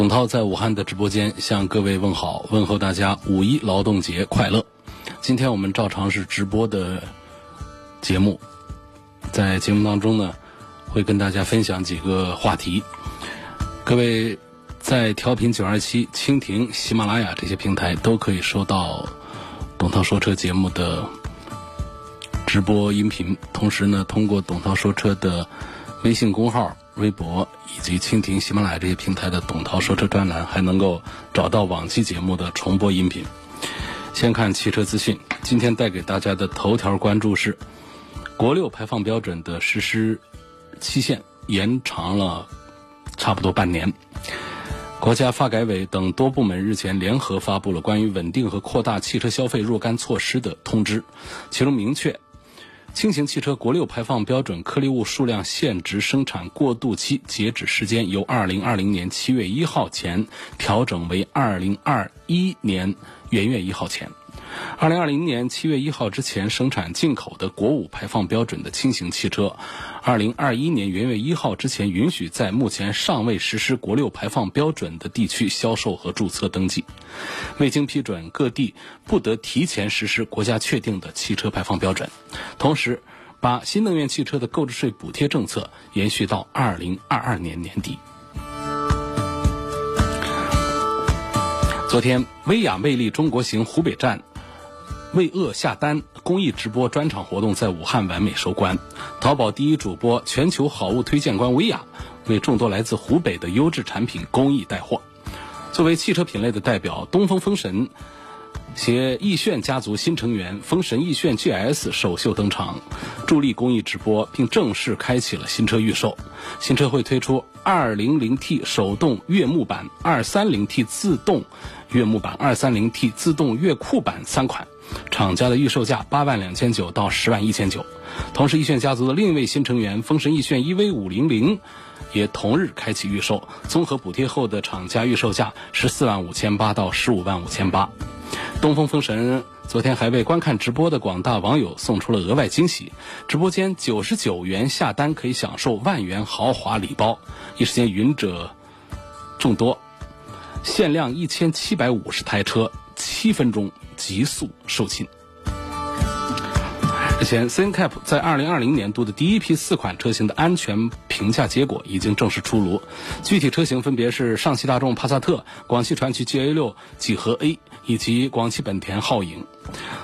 董涛在武汉的直播间向各位问好，问候大家五一劳动节快乐。今天我们照常是直播的节目，在节目当中呢，会跟大家分享几个话题。各位在调频九二七、蜻蜓、喜马拉雅这些平台都可以收到董涛说车节目的直播音频，同时呢，通过董涛说车的微信公号。微博以及蜻蜓、喜马拉雅这些平台的董涛说车专栏，还能够找到往期节目的重播音频。先看汽车资讯，今天带给大家的头条关注是：国六排放标准的实施期限延长了差不多半年。国家发改委等多部门日前联合发布了关于稳定和扩大汽车消费若干措施的通知，其中明确。轻型汽车国六排放标准颗粒物数量限值生产过渡期截止时间由二零二零年七月一号前调整为二零二一年元月一号前。二零二零年七月一号之前生产进口的国五排放标准的轻型汽车，二零二一年元月一号之前允许在目前尚未实施国六排放标准的地区销售和注册登记。未经批准，各地不得提前实施国家确定的汽车排放标准。同时，把新能源汽车的购置税补贴政策延续到二零二二年年底。昨天，威亚魅力中国行湖北站。为恶下单公益直播专场活动在武汉完美收官。淘宝第一主播、全球好物推荐官薇娅为众多来自湖北的优质产品公益带货。作为汽车品类的代表，东风风神携奕炫家族新成员风神奕炫 GS 首秀登场，助力公益直播，并正式开启了新车预售。新车会推出 200T 手动悦木版、230T 自动悦木版、230T 自动悦酷版三款。厂家的预售价八万两千九到十万一千九，同时奕炫家族的另一位新成员风神奕炫 EV 五零零也同日开启预售，综合补贴后的厂家预售价十四万五千八到十五万五千八。东风风神昨天还为观看直播的广大网友送出了额外惊喜，直播间九十九元下单可以享受万元豪华礼包，一时间云者众多，限量一千七百五十台车，七分钟。急速售罄。日前，CNCAP 在二零二零年度的第一批四款车型的安全评价结果已经正式出炉，具体车型分别是上汽大众帕萨特、广汽传祺 GA 六几何 A 以及广汽本田皓影。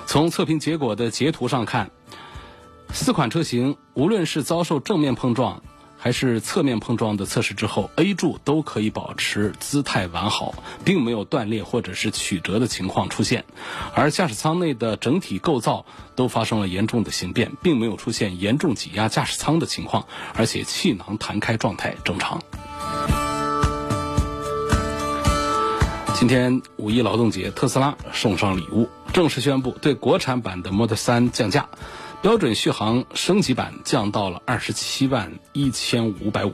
从测评结果的截图上看，四款车型无论是遭受正面碰撞，还是侧面碰撞的测试之后，A 柱都可以保持姿态完好，并没有断裂或者是曲折的情况出现，而驾驶舱内的整体构造都发生了严重的形变，并没有出现严重挤压驾驶舱的情况，而且气囊弹开状态正常。今天五一劳动节，特斯拉送上礼物，正式宣布对国产版的 Model 3降价。标准续航升级版降到了二十七万一千五百五。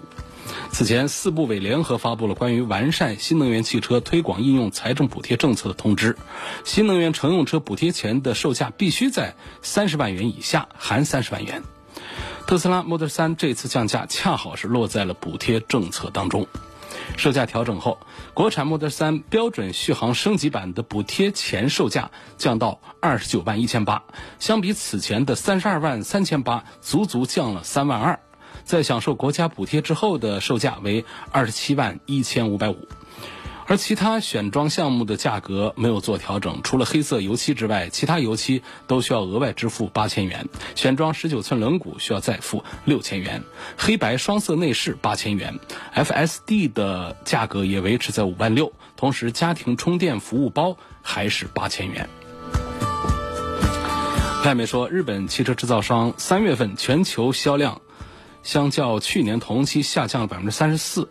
此前，四部委联合发布了关于完善新能源汽车推广应用财政补贴政策的通知。新能源乘用车补贴前的售价必须在三十万元以下，含三十万元。特斯拉 Model 3这次降价恰好是落在了补贴政策当中。售价调整后，国产 Model 3标准续航升级版的补贴前售价降到二十九万一千八，相比此前的三十二万三千八，足足降了三万二。在享受国家补贴之后的售价为二十七万一千五百五。而其他选装项目的价格没有做调整，除了黑色油漆之外，其他油漆都需要额外支付八千元。选装十九寸轮毂需要再付六千元，黑白双色内饰八千元。FSD 的价格也维持在五万六，同时家庭充电服务包还是八千元。外媒说，日本汽车制造商三月份全球销量相较去年同期下降了百分之三十四，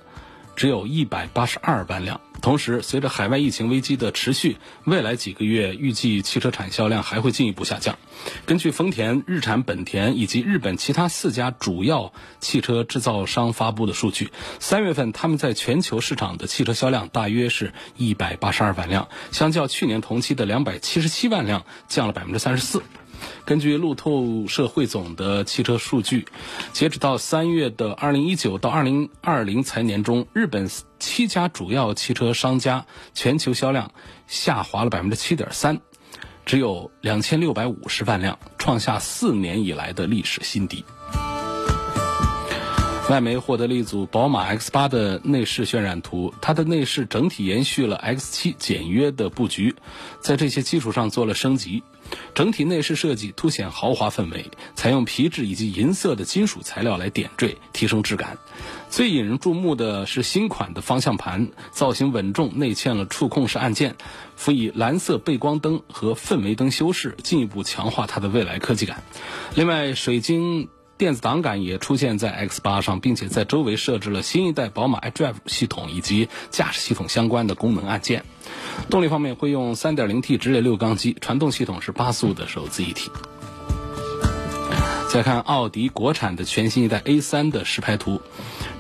只有一百八十二万辆。同时，随着海外疫情危机的持续，未来几个月预计汽车产销量还会进一步下降。根据丰田、日产、本田以及日本其他四家主要汽车制造商发布的数据，三月份他们在全球市场的汽车销量大约是一百八十二万辆，相较去年同期的两百七十七万辆，降了百分之三十四。根据路透社汇总的汽车数据，截止到三月的二零一九到二零二零财年中，日本七家主要汽车商家全球销量下滑了百分之七点三，只有两千六百五十万辆，创下四年以来的历史新低。外媒获得了一组宝马 X8 的内饰渲染图，它的内饰整体延续了 X7 简约的布局，在这些基础上做了升级。整体内饰设计凸显豪华氛围，采用皮质以及银色的金属材料来点缀，提升质感。最引人注目的是新款的方向盘，造型稳重，内嵌了触控式按键，辅以蓝色背光灯和氛围灯修饰，进一步强化它的未来科技感。另外，水晶。电子档杆也出现在 X 八上，并且在周围设置了新一代宝马 iDrive 系统以及驾驶系统相关的功能按键。动力方面会用 3.0T 直列六缸机，传动系统是八速的手自一体。再看奥迪国产的全新一代 A 三的实拍图，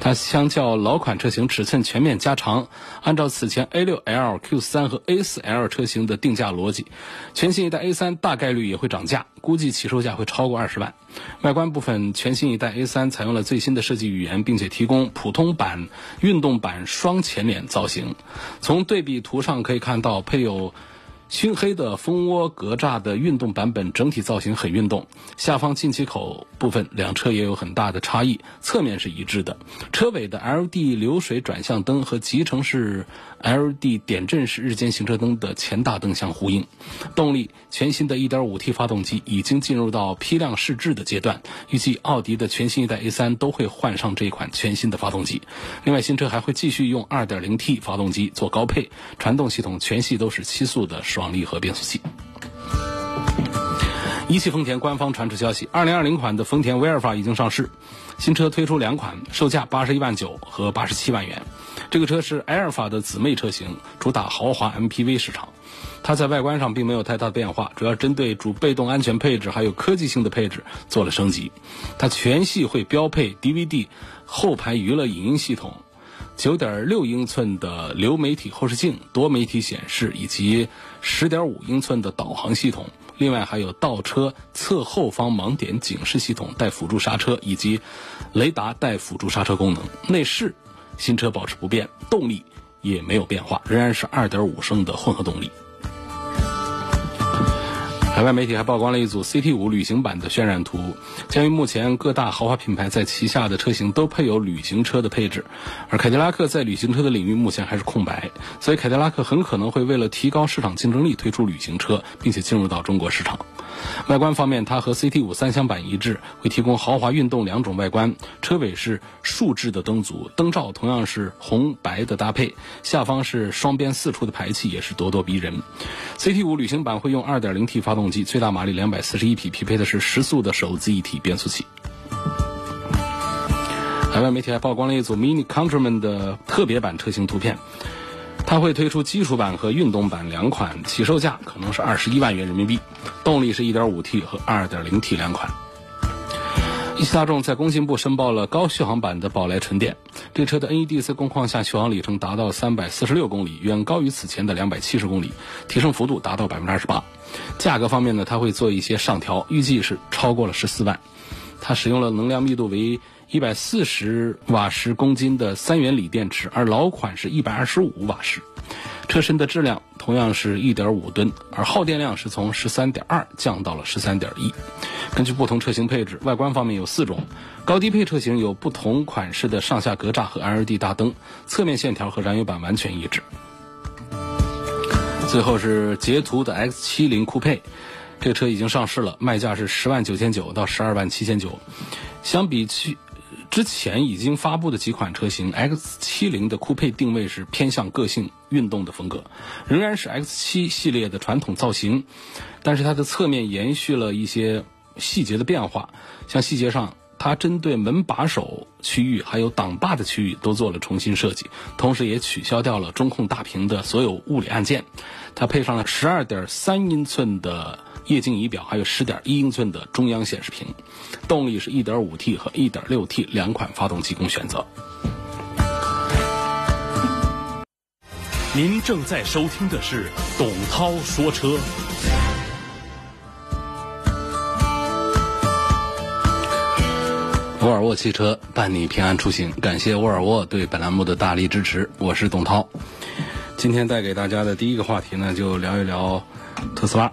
它相较老款车型尺寸全面加长。按照此前 A6L、Q3 和 A4L 车型的定价逻辑，全新一代 A3 大概率也会涨价，估计起售价会超过二十万。外观部分，全新一代 A3 采用了最新的设计语言，并且提供普通版、运动版双前脸造型。从对比图上可以看到，配有。熏黑的蜂窝格栅的运动版本整体造型很运动，下方进气口部分两侧也有很大的差异，侧面是一致的。车尾的 L D 流水转向灯和集成式 L D 点阵式日间行车灯的前大灯相呼应。动力，全新的一点五 T 发动机已经进入到批量试制的阶段，预计奥迪的全新一代 A3 都会换上这款全新的发动机。另外，新车还会继续用二点零 T 发动机做高配，传动系统全系都是七速的双。双离合变速器。一汽丰田官方传出消息，二零二零款的丰田威尔法已经上市，新车推出两款，售价八十一万九和八十七万元。这个车是埃尔法的姊妹车型，主打豪华 MPV 市场。它在外观上并没有太大的变化，主要针对主被动安全配置还有科技性的配置做了升级。它全系会标配 DVD 后排娱乐影音系统。九点六英寸的流媒体后视镜、多媒体显示以及十点五英寸的导航系统，另外还有倒车侧后方盲点警示系统带辅助刹车以及雷达带辅助刹车功能。内饰新车保持不变，动力也没有变化，仍然是二点五升的混合动力。海外媒体还曝光了一组 CT 五旅行版的渲染图。鉴于目前各大豪华品牌在旗下的车型都配有旅行车的配置，而凯迪拉克在旅行车的领域目前还是空白，所以凯迪拉克很可能会为了提高市场竞争力推出旅行车，并且进入到中国市场。外观方面，它和 CT 五三厢版一致，会提供豪华、运动两种外观。车尾是竖置的灯组，灯罩同样是红白的搭配。下方是双边四出的排气，也是咄咄逼人。CT 五旅行版会用 2.0T 发动机，最大马力241匹，匹配的是十速的手自一体变速器。海外媒体还曝光了一组 Mini Countryman 的特别版车型图片。它会推出基础版和运动版两款，起售价可能是二十一万元人民币，动力是一点五 T 和二点零 T 两款。一汽大众在工信部申报了高续航版的宝来纯电，这车的 NEDC 工况下续航里程达到三百四十六公里，远高于此前的两百七十公里，提升幅度达到百分之二十八。价格方面呢，它会做一些上调，预计是超过了十四万。它使用了能量密度为。一百四十瓦时公斤的三元锂电池，而老款是一百二十五瓦时。车身的质量同样是一点五吨，而耗电量是从十三点二降到了十三点一。根据不同车型配置，外观方面有四种，高低配车型有不同款式的上下格栅和 LED 大灯，侧面线条和燃油版完全一致。最后是捷途的 X 七零酷配，这个车已经上市了，卖价是十万九千九到十二万七千九，相比去。之前已经发布的几款车型，X70 的酷配定位是偏向个性运动的风格，仍然是 X7 系列的传统造型，但是它的侧面延续了一些细节的变化，像细节上。它针对门把手区域还有挡把的区域都做了重新设计，同时也取消掉了中控大屏的所有物理按键，它配上了十二点三英寸的液晶仪表，还有十点一英寸的中央显示屏，动力是一点五 T 和一点六 T 两款发动机供选择。您正在收听的是董涛说车。沃尔沃汽车伴你平安出行，感谢沃尔沃对本栏目的大力支持。我是董涛，今天带给大家的第一个话题呢，就聊一聊特斯拉。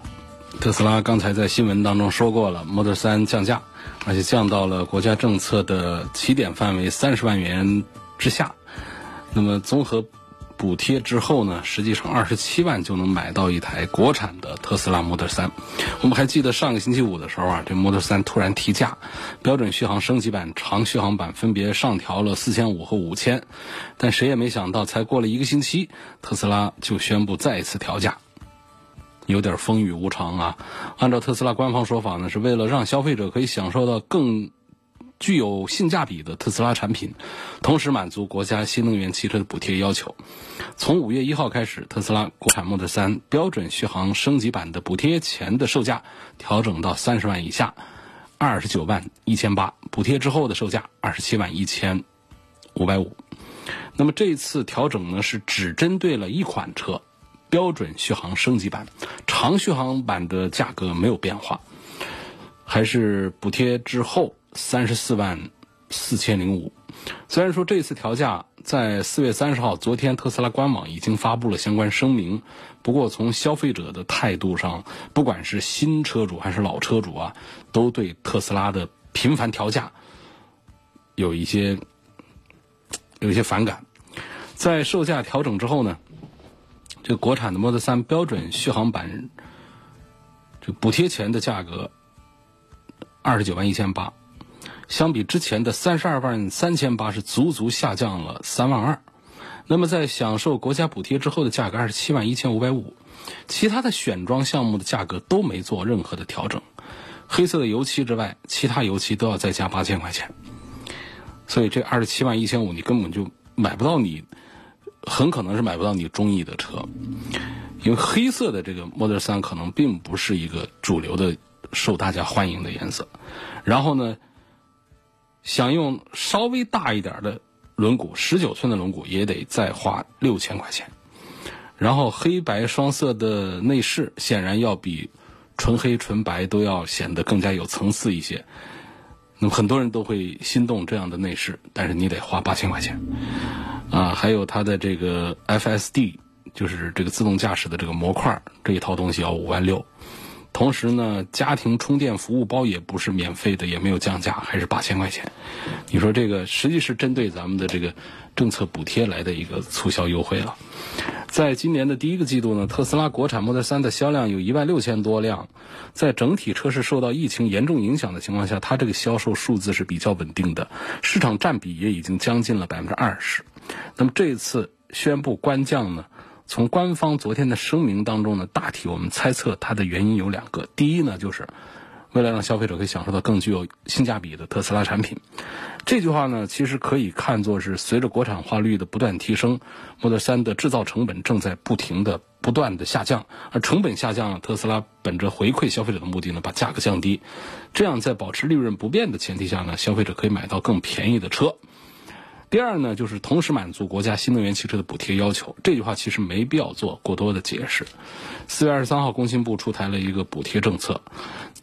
特斯拉刚才在新闻当中说过了，Model 3降价，而且降到了国家政策的起点范围三十万元之下。那么综合。补贴之后呢，实际上二十七万就能买到一台国产的特斯拉 Model 3。我们还记得上个星期五的时候啊，这 Model 3突然提价，标准续航升级版、长续航版分别上调了四千五和五千，但谁也没想到，才过了一个星期，特斯拉就宣布再一次调价，有点风雨无常啊。按照特斯拉官方说法呢，是为了让消费者可以享受到更。具有性价比的特斯拉产品，同时满足国家新能源汽车的补贴要求。从五月一号开始，特斯拉国产 Model 3标准续航升级版的补贴前的售价调整到三十万以下，二十九万一千八；补贴之后的售价二十七万一千五百五。那么这一次调整呢，是只针对了一款车，标准续航升级版，长续航版的价格没有变化，还是补贴之后。三十四万四千零五。虽然说这次调价在四月三十号，昨天特斯拉官网已经发布了相关声明，不过从消费者的态度上，不管是新车主还是老车主啊，都对特斯拉的频繁调价有一些有一些反感。在售价调整之后呢，这国产的 Model 3标准续航版，这补贴前的价格二十九万一千八。相比之前的三十二万三千八，是足足下降了三万二。那么在享受国家补贴之后的价格二十七万一千五百五，其他的选装项目的价格都没做任何的调整。黑色的油漆之外，其他油漆都要再加八千块钱。所以这二十七万一千五，你根本就买不到，你很可能是买不到你中意的车。因为黑色的这个 Model 3可能并不是一个主流的、受大家欢迎的颜色。然后呢？想用稍微大一点的轮毂，十九寸的轮毂也得再花六千块钱。然后黑白双色的内饰显然要比纯黑纯白都要显得更加有层次一些。那么很多人都会心动这样的内饰，但是你得花八千块钱。啊，还有它的这个 FSD，就是这个自动驾驶的这个模块，这一套东西要五万六。同时呢，家庭充电服务包也不是免费的，也没有降价，还是八千块钱。你说这个实际是针对咱们的这个政策补贴来的一个促销优惠了。在今年的第一个季度呢，特斯拉国产 Model 3的销量有一万六千多辆，在整体车市受到疫情严重影响的情况下，它这个销售数字是比较稳定的，市场占比也已经将近了百分之二十。那么这一次宣布官降呢？从官方昨天的声明当中呢，大体我们猜测它的原因有两个。第一呢，就是为了让消费者可以享受到更具有性价比的特斯拉产品。这句话呢，其实可以看作是随着国产化率的不断提升，Model 3的制造成本正在不停的、不断的下降。而成本下降，特斯拉本着回馈消费者的目的呢，把价格降低，这样在保持利润不变的前提下呢，消费者可以买到更便宜的车。第二呢，就是同时满足国家新能源汽车的补贴要求。这句话其实没必要做过多的解释。四月二十三号，工信部出台了一个补贴政策，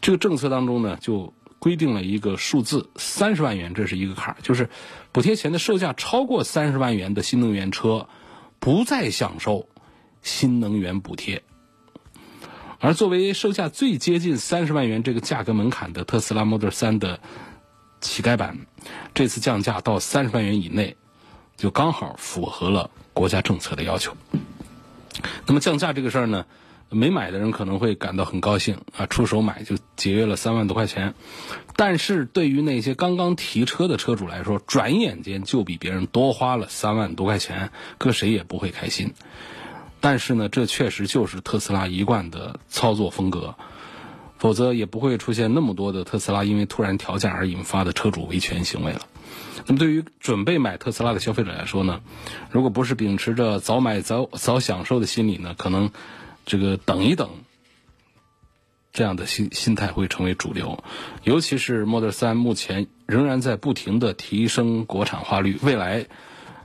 这个政策当中呢，就规定了一个数字，三十万元，这是一个坎儿，就是补贴前的售价超过三十万元的新能源车，不再享受新能源补贴。而作为售价最接近三十万元这个价格门槛的特斯拉 Model 3的。乞丐版这次降价到三十万元以内，就刚好符合了国家政策的要求。那么降价这个事儿呢，没买的人可能会感到很高兴啊，出手买就节约了三万多块钱。但是对于那些刚刚提车的车主来说，转眼间就比别人多花了三万多块钱，搁谁也不会开心。但是呢，这确实就是特斯拉一贯的操作风格。否则也不会出现那么多的特斯拉因为突然调价而引发的车主维权行为了。那么对于准备买特斯拉的消费者来说呢，如果不是秉持着早买早早享受的心理呢，可能这个等一等。这样的心心态会成为主流，尤其是 Model 3目前仍然在不停的提升国产化率，未来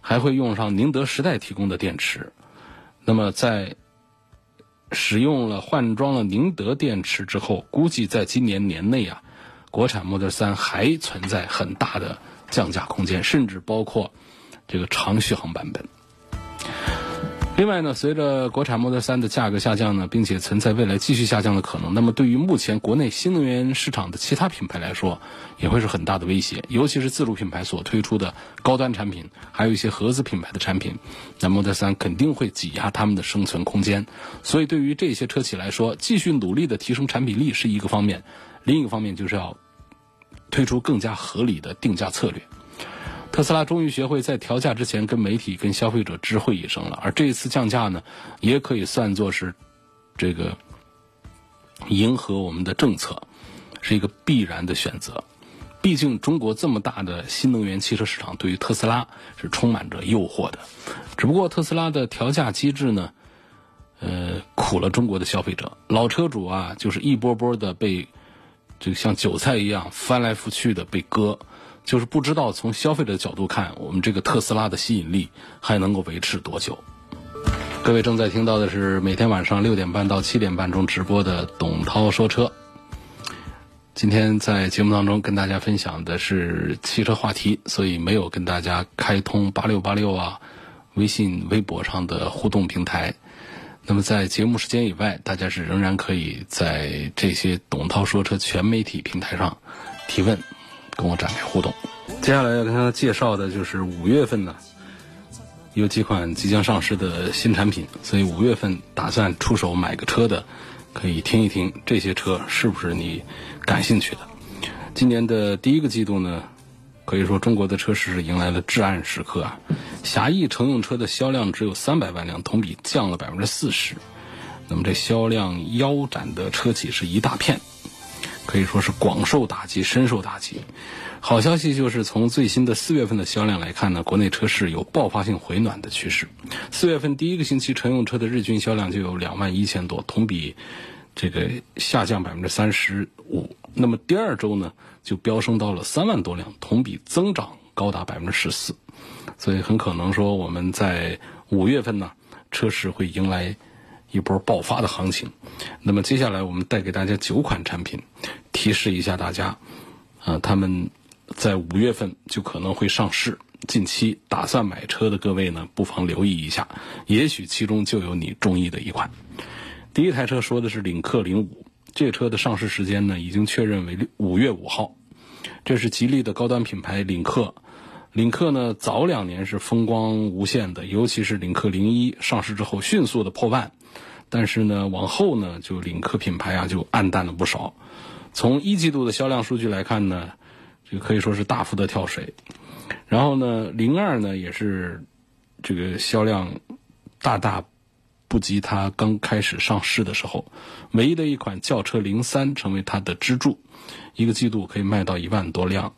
还会用上宁德时代提供的电池。那么在使用了换装了宁德电池之后，估计在今年年内啊，国产 Model 3还存在很大的降价空间，甚至包括这个长续航版本。另外呢，随着国产 Model 3的价格下降呢，并且存在未来继续下降的可能，那么对于目前国内新能源市场的其他品牌来说，也会是很大的威胁。尤其是自主品牌所推出的高端产品，还有一些合资品牌的产品，那 Model 3肯定会挤压他们的生存空间。所以，对于这些车企来说，继续努力的提升产品力是一个方面，另一个方面就是要推出更加合理的定价策略。特斯拉终于学会在调价之前跟媒体、跟消费者知会一声了，而这一次降价呢，也可以算作是这个迎合我们的政策，是一个必然的选择。毕竟中国这么大的新能源汽车市场，对于特斯拉是充满着诱惑的。只不过特斯拉的调价机制呢，呃，苦了中国的消费者，老车主啊，就是一波波的被就像韭菜一样翻来覆去的被割。就是不知道从消费者的角度看，我们这个特斯拉的吸引力还能够维持多久？各位正在听到的是每天晚上六点半到七点半中直播的董涛说车。今天在节目当中跟大家分享的是汽车话题，所以没有跟大家开通八六八六啊、微信、微博上的互动平台。那么在节目时间以外，大家是仍然可以在这些董涛说车全媒体平台上提问。跟我展开互动。接下来要跟大家介绍的就是五月份呢，有几款即将上市的新产品，所以五月份打算出手买个车的，可以听一听这些车是不是你感兴趣的。今年的第一个季度呢，可以说中国的车市迎来了至暗时刻啊。狭义乘用车的销量只有三百万辆，同比降了百分之四十。那么这销量腰斩的车企是一大片。可以说是广受打击，深受打击。好消息就是从最新的四月份的销量来看呢，国内车市有爆发性回暖的趋势。四月份第一个星期乘用车的日均销量就有两万一千多，同比这个下降百分之三十五。那么第二周呢，就飙升到了三万多辆，同比增长高达百分之十四。所以很可能说我们在五月份呢，车市会迎来。一波爆发的行情，那么接下来我们带给大家九款产品，提示一下大家，啊，他们在五月份就可能会上市，近期打算买车的各位呢，不妨留意一下，也许其中就有你中意的一款。第一台车说的是领克零五，这车的上市时间呢已经确认为五月五号，这是吉利的高端品牌领克。领克呢，早两年是风光无限的，尤其是领克零一上市之后迅速的破万。但是呢，往后呢，就领克品牌啊，就暗淡了不少。从一季度的销量数据来看呢，这个可以说是大幅的跳水。然后呢，零二呢也是这个销量大大不及它刚开始上市的时候。唯一的一款轿车零三成为它的支柱，一个季度可以卖到一万多辆。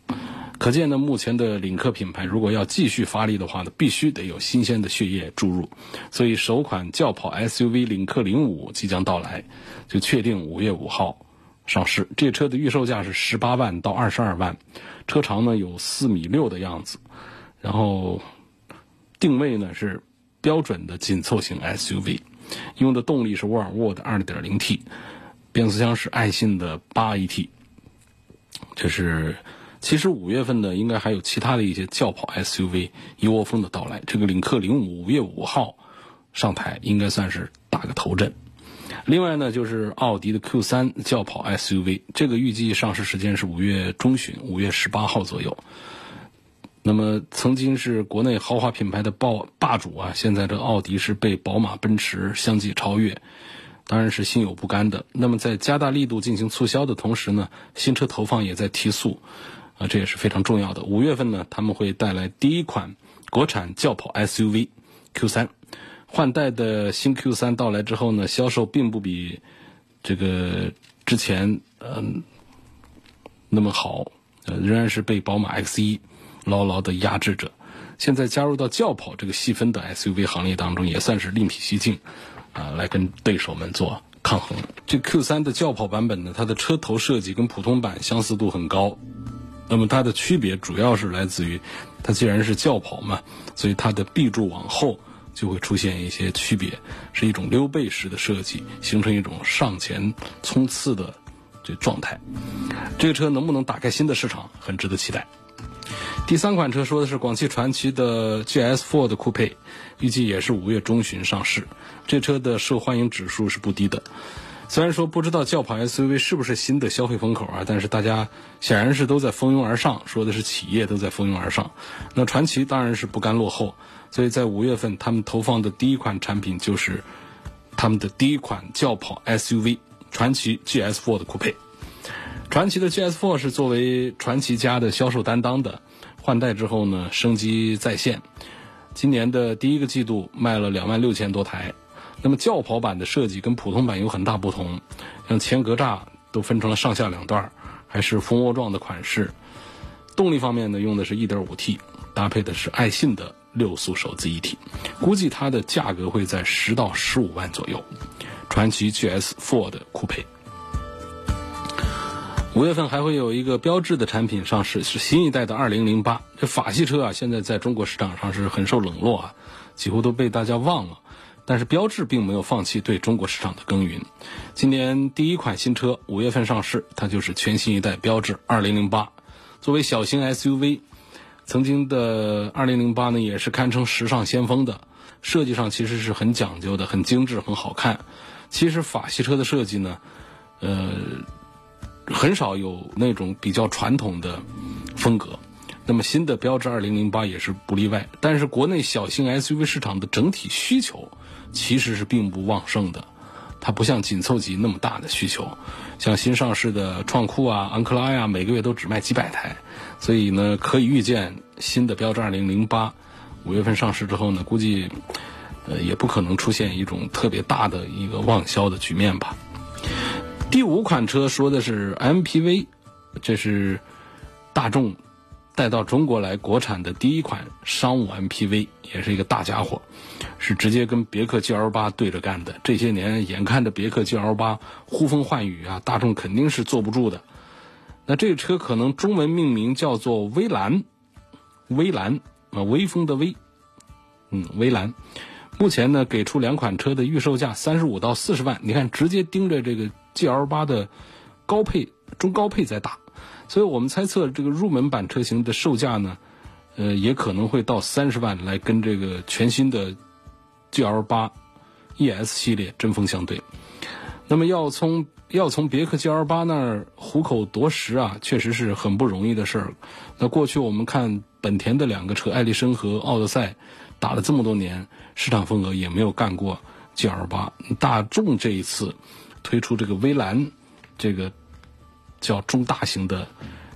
可见呢，目前的领克品牌如果要继续发力的话呢，必须得有新鲜的血液注入。所以，首款轿跑 SUV 领克零五即将到来，就确定五月五号上市。这车的预售价是十八万到二十二万，车长呢有四米六的样子，然后定位呢是标准的紧凑型 SUV，用的动力是沃尔沃的二点零 T，变速箱是爱信的八 AT，这是。其实五月份呢，应该还有其他的一些轿跑 SUV 一窝蜂的到来。这个领克零五五月五号上台，应该算是打个头阵。另外呢，就是奥迪的 Q 三轿跑 SUV，这个预计上市时间是五月中旬，五月十八号左右。那么曾经是国内豪华品牌的霸霸主啊，现在这奥迪是被宝马、奔驰相继超越，当然是心有不甘的。那么在加大力度进行促销的同时呢，新车投放也在提速。啊，这也是非常重要的。五月份呢，他们会带来第一款国产轿跑 SUV Q3，换代的新 Q3 到来之后呢，销售并不比这个之前嗯那么好，呃，仍然是被宝马 X1 牢牢的压制着。现在加入到轿跑这个细分的 SUV 行列当中，也算是另辟蹊径，啊，来跟对手们做抗衡。这 Q3 的轿跑版本呢，它的车头设计跟普通版相似度很高，那么它的区别主要是来自于，它既然是轿跑嘛，所以它的 B 柱往后就会出现一些区别，是一种溜背式的设计，形成一种上前冲刺的这状态。这个车能不能打开新的市场，很值得期待。第三款车说的是广汽传祺的 GS4 的酷配，预计也是五月中旬上市。这车的受欢迎指数是不低的。虽然说不知道轿跑 SUV 是不是新的消费风口啊，但是大家显然是都在蜂拥而上，说的是企业都在蜂拥而上。那传祺当然是不甘落后，所以在五月份他们投放的第一款产品就是他们的第一款轿跑 SUV 传祺 GS4 的酷配。传祺的 GS4 是作为传祺家的销售担当的。换代之后呢，升级在线。今年的第一个季度卖了两万六千多台。那么轿跑版的设计跟普通版有很大不同，像前格栅都分成了上下两段，还是蜂窝状的款式。动力方面呢，用的是 1.5T，搭配的是爱信的六速手自一体。估计它的价格会在十到十五万左右。传祺 GS4 的酷配。五月份还会有一个标志的产品上市，是新一代的二零零八。这法系车啊，现在在中国市场上是很受冷落啊，几乎都被大家忘了。但是标致并没有放弃对中国市场的耕耘。今年第一款新车五月份上市，它就是全新一代标致二零零八。作为小型 SUV，曾经的二零零八呢，也是堪称时尚先锋的。设计上其实是很讲究的，很精致，很好看。其实法系车的设计呢，呃。很少有那种比较传统的风格，那么新的标致二零零八也是不例外。但是国内小型 SUV 市场的整体需求其实是并不旺盛的，它不像紧凑级那么大的需求。像新上市的创酷啊、昂克拉呀，每个月都只卖几百台，所以呢，可以预见新的标致二零零八五月份上市之后呢，估计呃也不可能出现一种特别大的一个旺销的局面吧。第五款车说的是 MPV，这是大众带到中国来国产的第一款商务 MPV，也是一个大家伙，是直接跟别克 GL 八对着干的。这些年眼看着别克 GL 八呼风唤雨啊，大众肯定是坐不住的。那这个车可能中文命名叫做威兰，威兰啊，威风的威，嗯，威兰。目前呢，给出两款车的预售价三十五到四十万，你看直接盯着这个。G L 八的高配、中高配在打，所以我们猜测这个入门版车型的售价呢，呃，也可能会到三十万来跟这个全新的 G L 八 E S 系列针锋相对。那么要从要从别克 G L 八那儿虎口夺食啊，确实是很不容易的事儿。那过去我们看本田的两个车，艾力绅和奥德赛，打了这么多年，市场份额也没有干过 G L 八。大众这一次。推出这个威兰，这个叫中大型的，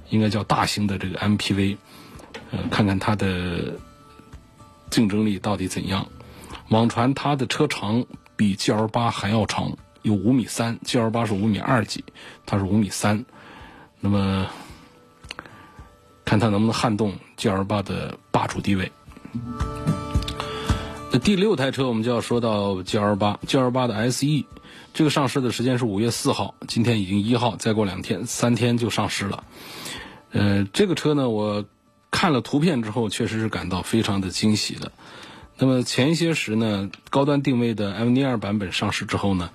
应该叫大型的这个 MPV，呃，看看它的竞争力到底怎样。网传它的车长比 GL 八还要长，有五米三，GL 八是五米二几，它是五米三。那么，看它能不能撼动 GL 八的霸主地位。那第六台车我们就要说到 GL 八，GL 八的 SE。这个上市的时间是五月四号，今天已经一号，再过两天，三天就上市了。呃，这个车呢，我看了图片之后，确实是感到非常的惊喜的。那么前些时呢，高端定位的 M 尼二版本上市之后呢，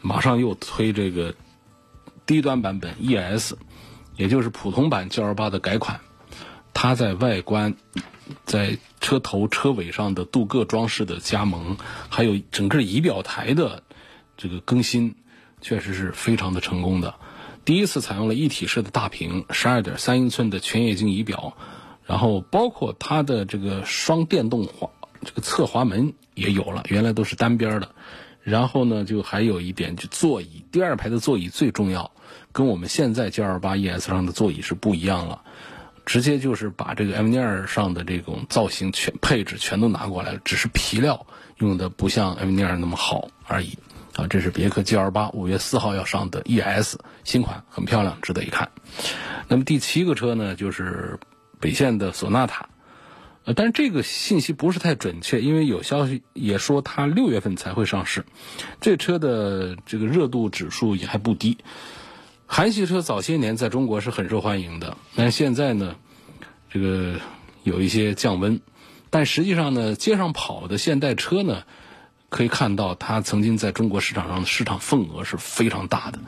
马上又推这个低端版本 ES，也就是普通版 G L 八的改款。它在外观、在车头车尾上的镀铬装饰的加盟，还有整个仪表台的。这个更新确实是非常的成功的，第一次采用了一体式的大屏，十二点三英寸的全液晶仪表，然后包括它的这个双电动滑这个侧滑门也有了，原来都是单边的。然后呢，就还有一点，就座椅第二排的座椅最重要，跟我们现在 G L 八 E S 上的座椅是不一样了，直接就是把这个 M 二上的这种造型全配置全都拿过来了，只是皮料用的不像 M 二那么好而已。啊，这是别克 G L 八五月四号要上的 E S 新款，很漂亮，值得一看。那么第七个车呢，就是北线的索纳塔，呃，但是这个信息不是太准确，因为有消息也说它六月份才会上市。这车的这个热度指数也还不低。韩系车早些年在中国是很受欢迎的，但现在呢，这个有一些降温。但实际上呢，街上跑的现代车呢，可以看到它曾经在中国市场上的市场份额是非常大的。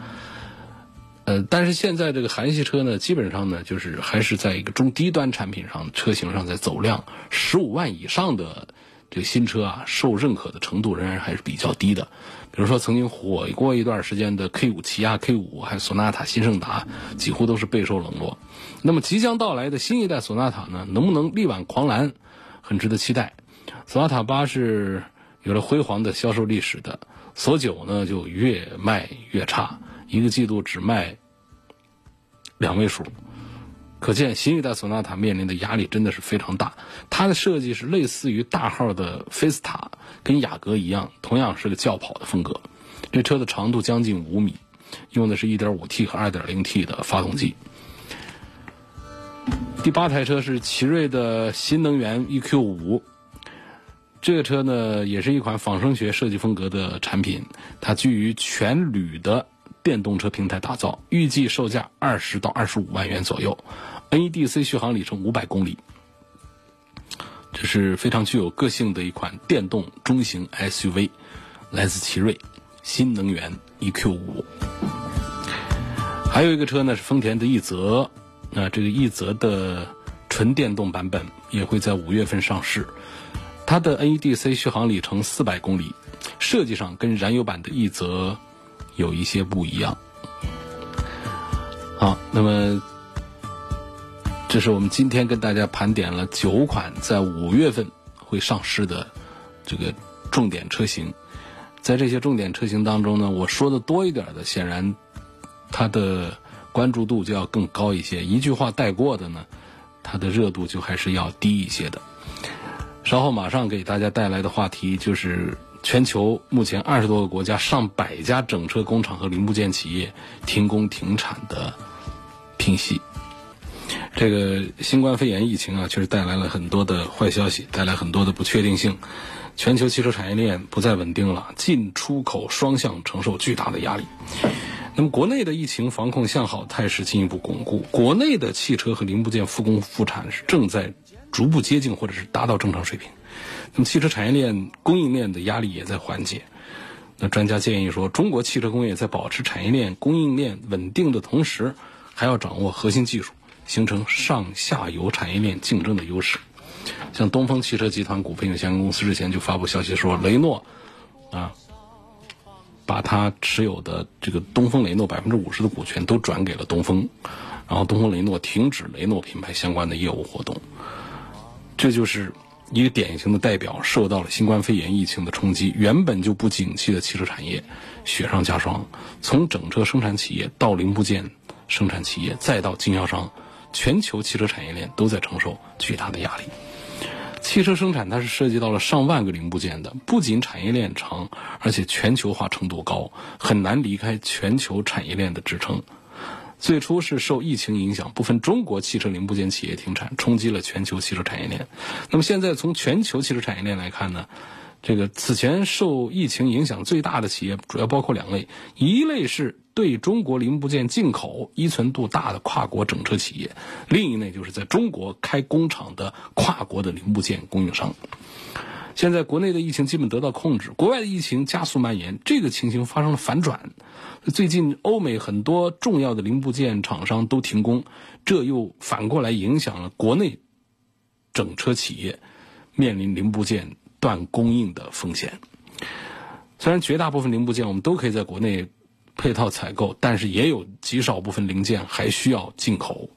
呃，但是现在这个韩系车呢，基本上呢，就是还是在一个中低端产品上车型上在走量，十五万以上的这个新车啊，受认可的程度仍然还是比较低的。比如说曾经火过一段时间的 K 五起亚 K 五，还有索纳塔新胜达，几乎都是备受冷落。那么即将到来的新一代索纳塔呢，能不能力挽狂澜，很值得期待。索纳塔八是有了辉煌的销售历史的，索九呢就越卖越差。一个季度只卖两位数，可见新一代索纳塔面临的压力真的是非常大。它的设计是类似于大号的菲斯塔，跟雅阁一样，同样是个轿跑的风格。这车的长度将近五米，用的是一点五 T 和二点零 T 的发动机。第八台车是奇瑞的新能源 EQ 五，这个车呢也是一款仿生学设计风格的产品，它基于全铝的。电动车平台打造，预计售价二十到二十五万元左右，NEDC 续航里程五百公里，这是非常具有个性的一款电动中型 SUV，来自奇瑞新能源 EQ 五。还有一个车呢是丰田的奕泽，那这个奕泽的纯电动版本也会在五月份上市，它的 NEDC 续航里程四百公里，设计上跟燃油版的奕泽。有一些不一样。好，那么这是我们今天跟大家盘点了九款在五月份会上市的这个重点车型。在这些重点车型当中呢，我说的多一点的，显然它的关注度就要更高一些。一句话带过的呢，它的热度就还是要低一些的。稍后马上给大家带来的话题就是。全球目前二十多个国家上百家整车工厂和零部件企业停工停产的平息。这个新冠肺炎疫情啊，确实带来了很多的坏消息，带来很多的不确定性。全球汽车产业链不再稳定了，进出口双向承受巨大的压力。那么，国内的疫情防控向好态势进一步巩固，国内的汽车和零部件复工复产是正在逐步接近或者是达到正常水平。那么，汽车产业链供应链的压力也在缓解。那专家建议说，中国汽车工业在保持产业链供应链稳定的同时，还要掌握核心技术，形成上下游产业链竞争的优势。像东风汽车集团股份有限公司日前就发布消息说，雷诺啊，把他持有的这个东风雷诺百分之五十的股权都转给了东风，然后东风雷诺停止雷诺品牌相关的业务活动。这就是。一个典型的代表受到了新冠肺炎疫情的冲击，原本就不景气的汽车产业雪上加霜。从整车生产企业到零部件生产企业，再到经销商，全球汽车产业链都在承受巨大的压力。汽车生产它是涉及到了上万个零部件的，不仅产业链长，而且全球化程度高，很难离开全球产业链的支撑。最初是受疫情影响，部分中国汽车零部件企业停产，冲击了全球汽车产业链。那么现在从全球汽车产业链来看呢，这个此前受疫情影响最大的企业主要包括两类，一类是对中国零部件进口依存度大的跨国整车企业，另一类就是在中国开工厂的跨国的零部件供应商。现在国内的疫情基本得到控制，国外的疫情加速蔓延，这个情形发生了反转。最近欧美很多重要的零部件厂商都停工，这又反过来影响了国内整车企业，面临零部件断供应的风险。虽然绝大部分零部件我们都可以在国内配套采购，但是也有极少部分零件还需要进口。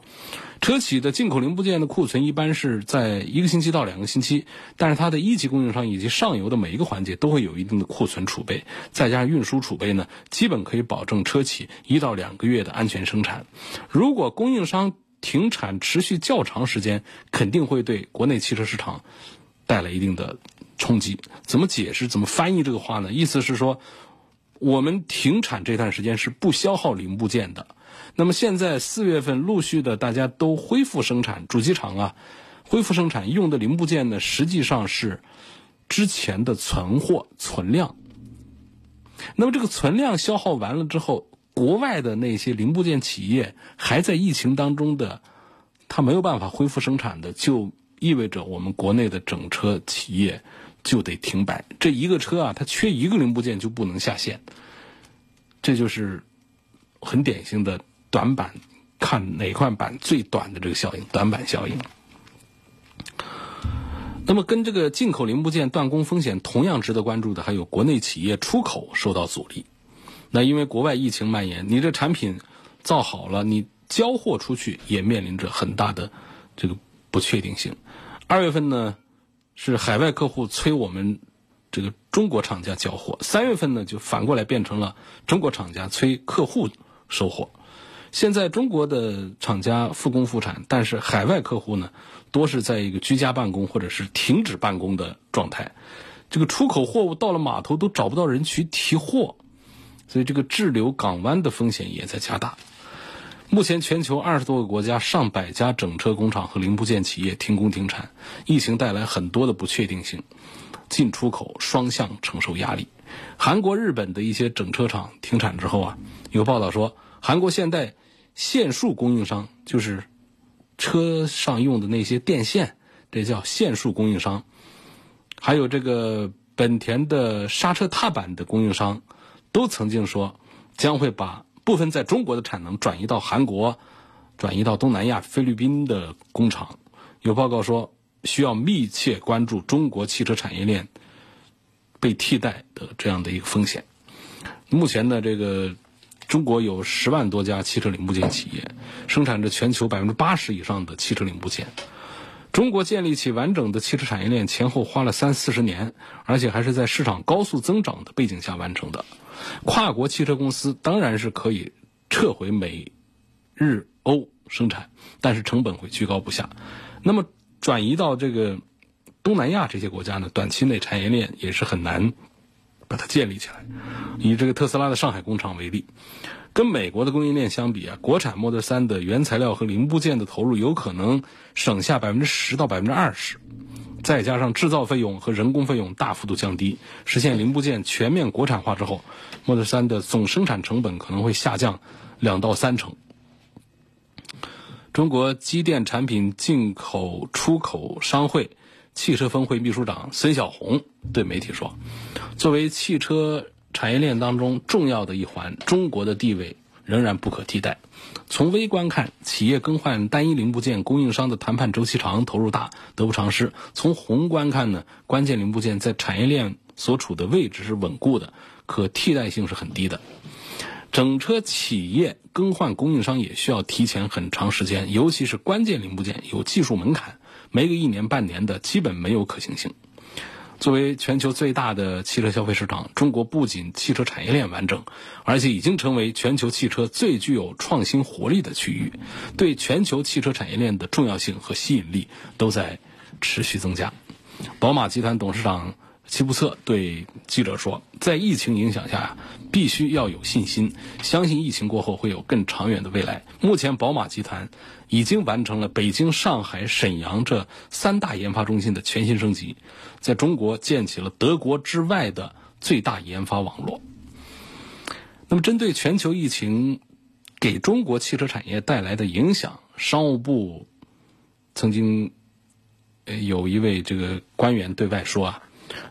车企的进口零部件的库存一般是在一个星期到两个星期，但是它的一级供应商以及上游的每一个环节都会有一定的库存储备，再加上运输储备呢，基本可以保证车企一到两个月的安全生产。如果供应商停产持续较长时间，肯定会对国内汽车市场带来一定的冲击。怎么解释、怎么翻译这个话呢？意思是说，我们停产这段时间是不消耗零部件的。那么现在四月份陆续的大家都恢复生产，主机厂啊恢复生产用的零部件呢，实际上是之前的存货存量。那么这个存量消耗完了之后，国外的那些零部件企业还在疫情当中的，它没有办法恢复生产的，就意味着我们国内的整车企业就得停摆。这一个车啊，它缺一个零部件就不能下线，这就是很典型的短板，看哪块板最短的这个效应，短板效应。那么，跟这个进口零部件断供风险同样值得关注的，还有国内企业出口受到阻力。那因为国外疫情蔓延，你这产品造好了，你交货出去也面临着很大的这个不确定性。二月份呢，是海外客户催我们这个中国厂家交货；三月份呢，就反过来变成了中国厂家催客户收货。现在中国的厂家复工复产，但是海外客户呢，多是在一个居家办公或者是停止办公的状态。这个出口货物到了码头都找不到人去提货，所以这个滞留港湾的风险也在加大。目前全球二十多个国家上百家整车工厂和零部件企业停工停产，疫情带来很多的不确定性，进出口双向承受压力。韩国、日本的一些整车厂停产之后啊，有报道说韩国现代。线束供应商就是车上用的那些电线，这叫线束供应商。还有这个本田的刹车踏板的供应商，都曾经说将会把部分在中国的产能转移到韩国、转移到东南亚、菲律宾的工厂。有报告说，需要密切关注中国汽车产业链被替代的这样的一个风险。目前呢，这个。中国有十万多家汽车零部件企业，生产着全球百分之八十以上的汽车零部件。中国建立起完整的汽车产业链前后花了三四十年，而且还是在市场高速增长的背景下完成的。跨国汽车公司当然是可以撤回美、日、欧生产，但是成本会居高不下。那么转移到这个东南亚这些国家呢，短期内产业链也是很难。把它建立起来。以这个特斯拉的上海工厂为例，跟美国的供应链相比啊，国产 Model 3的原材料和零部件的投入有可能省下百分之十到百分之二十，再加上制造费用和人工费用大幅度降低，实现零部件全面国产化之后，Model 3的总生产成本可能会下降两到三成。中国机电产品进口出口商会。汽车峰会秘书长孙小红对媒体说：“作为汽车产业链当中重要的一环，中国的地位仍然不可替代。从微观看，企业更换单一零部件供应商的谈判周期长、投入大，得不偿失；从宏观看呢，关键零部件在产业链所处的位置是稳固的，可替代性是很低的。整车企业更换供应商也需要提前很长时间，尤其是关键零部件有技术门槛。”没个一年半年的，基本没有可行性。作为全球最大的汽车消费市场，中国不仅汽车产业链完整，而且已经成为全球汽车最具有创新活力的区域，对全球汽车产业链的重要性和吸引力都在持续增加。宝马集团董事长。齐布策对记者说：“在疫情影响下，必须要有信心，相信疫情过后会有更长远的未来。目前，宝马集团已经完成了北京、上海、沈阳这三大研发中心的全新升级，在中国建起了德国之外的最大研发网络。那么，针对全球疫情给中国汽车产业带来的影响，商务部曾经有一位这个官员对外说啊。”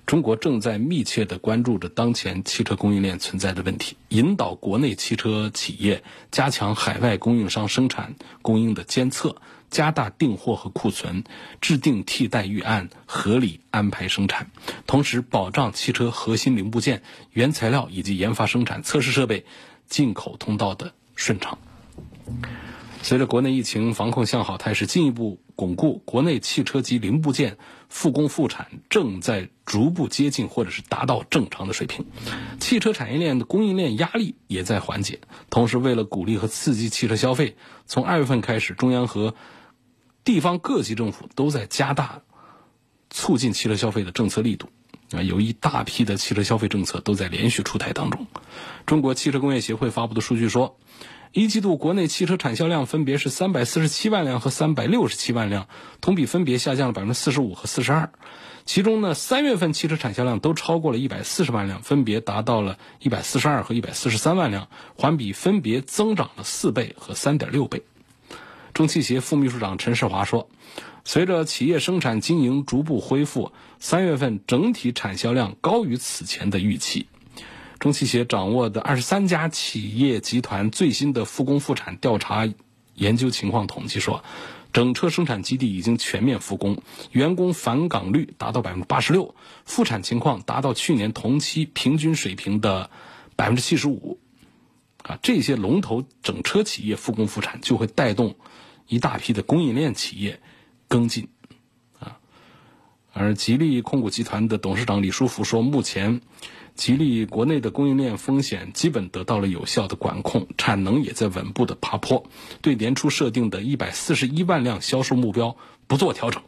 中国正在密切地关注着当前汽车供应链存在的问题，引导国内汽车企业加强海外供应商生产供应的监测，加大订货和库存，制定替代预案，合理安排生产，同时保障汽车核心零部件、原材料以及研发生产、测试设备、进口通道的顺畅。随着国内疫情防控向好态势进一步巩固，国内汽车及零部件复工复产正在逐步接近或者是达到正常的水平，汽车产业链的供应链压力也在缓解。同时，为了鼓励和刺激汽车消费，从二月份开始，中央和地方各级政府都在加大促进汽车消费的政策力度。啊，有一大批的汽车消费政策都在连续出台当中。中国汽车工业协会发布的数据说，一季度国内汽车产销量分别是三百四十七万辆和三百六十七万辆，同比分别下降了百分之四十五和四十二。其中呢，三月份汽车产销量都超过了一百四十万辆，分别达到了一百四十二和一百四十三万辆，环比分别增长了四倍和三点六倍。中汽协副秘书长陈世华说。随着企业生产经营逐步恢复，三月份整体产销量高于此前的预期。中汽协掌握的二十三家企业集团最新的复工复产调查研究情况统计说，整车生产基地已经全面复工，员工返岗率达到百分之八十六，复产情况达到去年同期平均水平的百分之七十五。啊，这些龙头整车企业复工复产，就会带动一大批的供应链企业。跟进，啊，而吉利控股集团的董事长李书福说，目前吉利国内的供应链风险基本得到了有效的管控，产能也在稳步的爬坡，对年初设定的一百四十一万辆销售目标不做调整，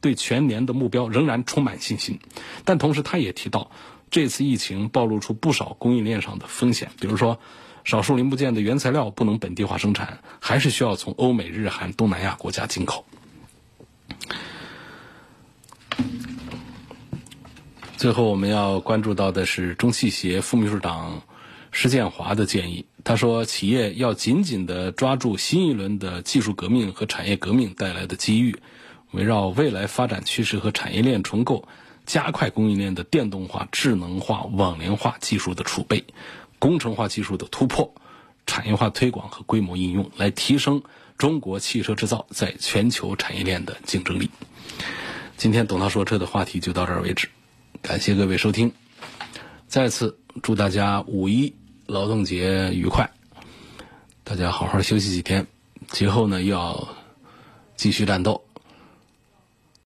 对全年的目标仍然充满信心。但同时，他也提到，这次疫情暴露出不少供应链上的风险，比如说，少数零部件的原材料不能本地化生产，还是需要从欧美日韩东南亚国家进口。最后，我们要关注到的是中汽协副秘书长施建华的建议。他说，企业要紧紧的抓住新一轮的技术革命和产业革命带来的机遇，围绕未来发展趋势和产业链重构，加快供应链的电动化、智能化、网联化技术的储备，工程化技术的突破，产业化推广和规模应用，来提升中国汽车制造在全球产业链的竞争力。今天董涛说车的话题就到这儿为止。感谢各位收听，再次祝大家五一劳动节愉快！大家好好休息几天，节后呢又要继续战斗。